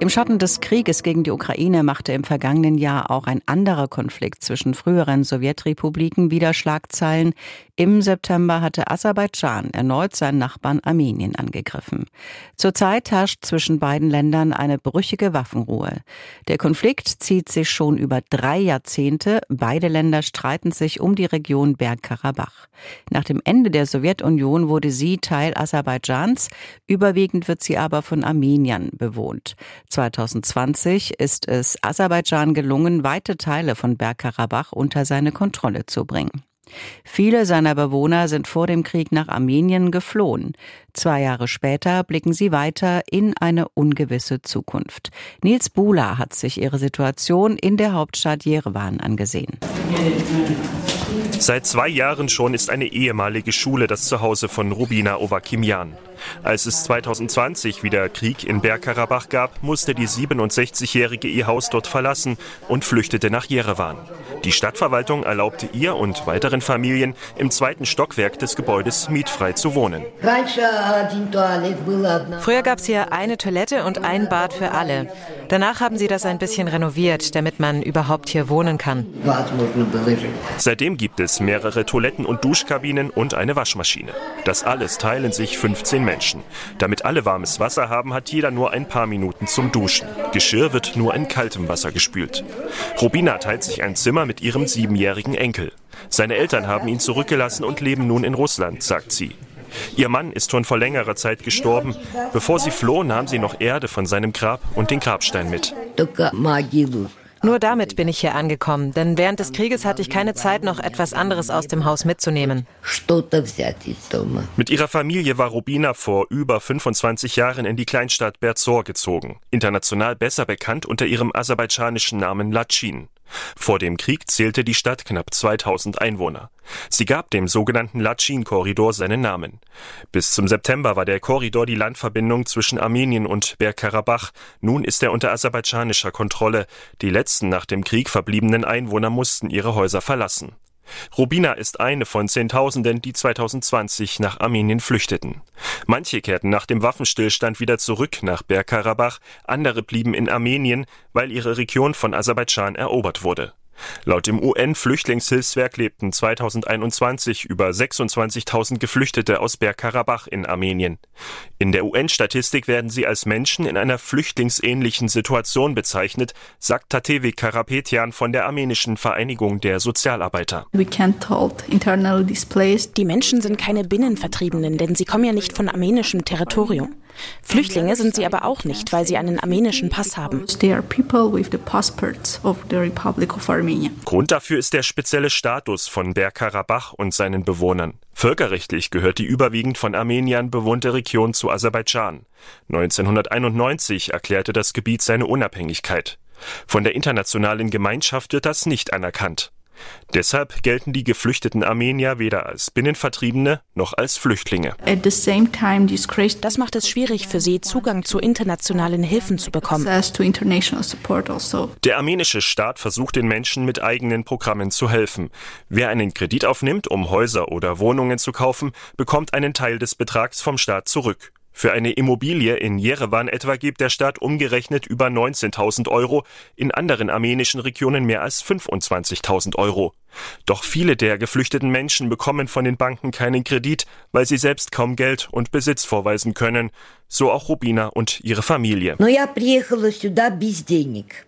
Im Schatten des Krieges gegen die Ukraine machte im vergangenen Jahr auch ein anderer Konflikt zwischen früheren Sowjetrepubliken wieder Schlagzeilen. Im September hatte Aserbaidschan erneut seinen Nachbarn Armenien angegriffen. Zurzeit herrscht zwischen beiden Ländern eine brüchige Waffenruhe. Der Konflikt zieht sich schon über drei Jahrzehnte. Beide Länder streiten sich um die Region Bergkarabach. Nach dem Ende der Sowjetunion wurde sie Teil Aserbaidschans. Überwiegend wird sie aber von Armeniern bewohnt. 2020 ist es Aserbaidschan gelungen, weite Teile von Bergkarabach unter seine Kontrolle zu bringen. Viele seiner Bewohner sind vor dem Krieg nach Armenien geflohen. Zwei Jahre später blicken sie weiter in eine ungewisse Zukunft. Nils Bula hat sich ihre Situation in der Hauptstadt Jerewan angesehen. Seit zwei Jahren schon ist eine ehemalige Schule das Zuhause von Rubina Ovakimian. Als es 2020 wieder Krieg in Bergkarabach gab, musste die 67-Jährige ihr Haus dort verlassen und flüchtete nach Jerewan. Die Stadtverwaltung erlaubte ihr und weiteren Familien im zweiten Stockwerk des Gebäudes mietfrei zu wohnen. Früher gab es hier eine Toilette und ein Bad für alle. Danach haben sie das ein bisschen renoviert, damit man überhaupt hier wohnen kann. Seitdem gibt es mehrere Toiletten und Duschkabinen und eine Waschmaschine. Das alles teilen sich 15 Menschen. Damit alle warmes Wasser haben, hat jeder nur ein paar Minuten zum Duschen. Geschirr wird nur in kaltem Wasser gespült. Robina teilt sich ein Zimmer mit ihrem siebenjährigen Enkel. Seine Eltern haben ihn zurückgelassen und leben nun in Russland, sagt sie. Ihr Mann ist schon vor längerer Zeit gestorben. Bevor sie floh, nahm sie noch Erde von seinem Grab und den Grabstein mit. Nur damit bin ich hier angekommen, denn während des Krieges hatte ich keine Zeit, noch etwas anderes aus dem Haus mitzunehmen. Mit ihrer Familie war Rubina vor über 25 Jahren in die Kleinstadt Berzor gezogen, international besser bekannt unter ihrem aserbaidschanischen Namen Lachin. Vor dem Krieg zählte die Stadt knapp 2000 Einwohner. Sie gab dem sogenannten Lachin-Korridor seinen Namen. Bis zum September war der Korridor die Landverbindung zwischen Armenien und Bergkarabach. Nun ist er unter aserbaidschanischer Kontrolle. Die letzten nach dem Krieg verbliebenen Einwohner mussten ihre Häuser verlassen. Rubina ist eine von Zehntausenden, die 2020 nach Armenien flüchteten. Manche kehrten nach dem Waffenstillstand wieder zurück nach Bergkarabach, andere blieben in Armenien, weil ihre Region von Aserbaidschan erobert wurde. Laut dem UN-Flüchtlingshilfswerk lebten 2021 über 26.000 Geflüchtete aus Bergkarabach in Armenien. In der UN-Statistik werden sie als Menschen in einer flüchtlingsähnlichen Situation bezeichnet, sagt Tatevi Karapetian von der armenischen Vereinigung der Sozialarbeiter. Die Menschen sind keine Binnenvertriebenen, denn sie kommen ja nicht von armenischem Territorium. Flüchtlinge sind sie aber auch nicht, weil sie einen armenischen Pass haben. Grund dafür ist der spezielle Status von Bergkarabach und seinen Bewohnern. Völkerrechtlich gehört die überwiegend von Armeniern bewohnte Region zu Aserbaidschan. 1991 erklärte das Gebiet seine Unabhängigkeit. Von der internationalen Gemeinschaft wird das nicht anerkannt. Deshalb gelten die geflüchteten Armenier weder als Binnenvertriebene noch als Flüchtlinge. Das macht es schwierig für sie, Zugang zu internationalen Hilfen zu bekommen. Also. Der armenische Staat versucht den Menschen mit eigenen Programmen zu helfen. Wer einen Kredit aufnimmt, um Häuser oder Wohnungen zu kaufen, bekommt einen Teil des Betrags vom Staat zurück. Für eine Immobilie in Jerewan etwa gibt der Staat umgerechnet über 19.000 Euro, in anderen armenischen Regionen mehr als 25.000 Euro. Doch viele der geflüchteten Menschen bekommen von den Banken keinen Kredit, weil sie selbst kaum Geld und Besitz vorweisen können. So auch Rubina und ihre Familie.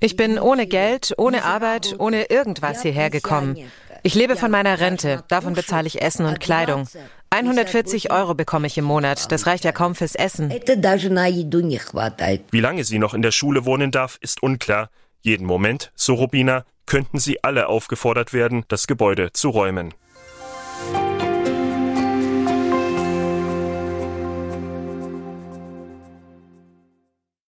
Ich bin ohne Geld, ohne Arbeit, ohne irgendwas hierher gekommen. Ich lebe von meiner Rente, davon bezahle ich Essen und Kleidung. 140 Euro bekomme ich im Monat, das reicht ja kaum fürs Essen. Wie lange sie noch in der Schule wohnen darf, ist unklar. Jeden Moment, so Rubina, könnten sie alle aufgefordert werden, das Gebäude zu räumen.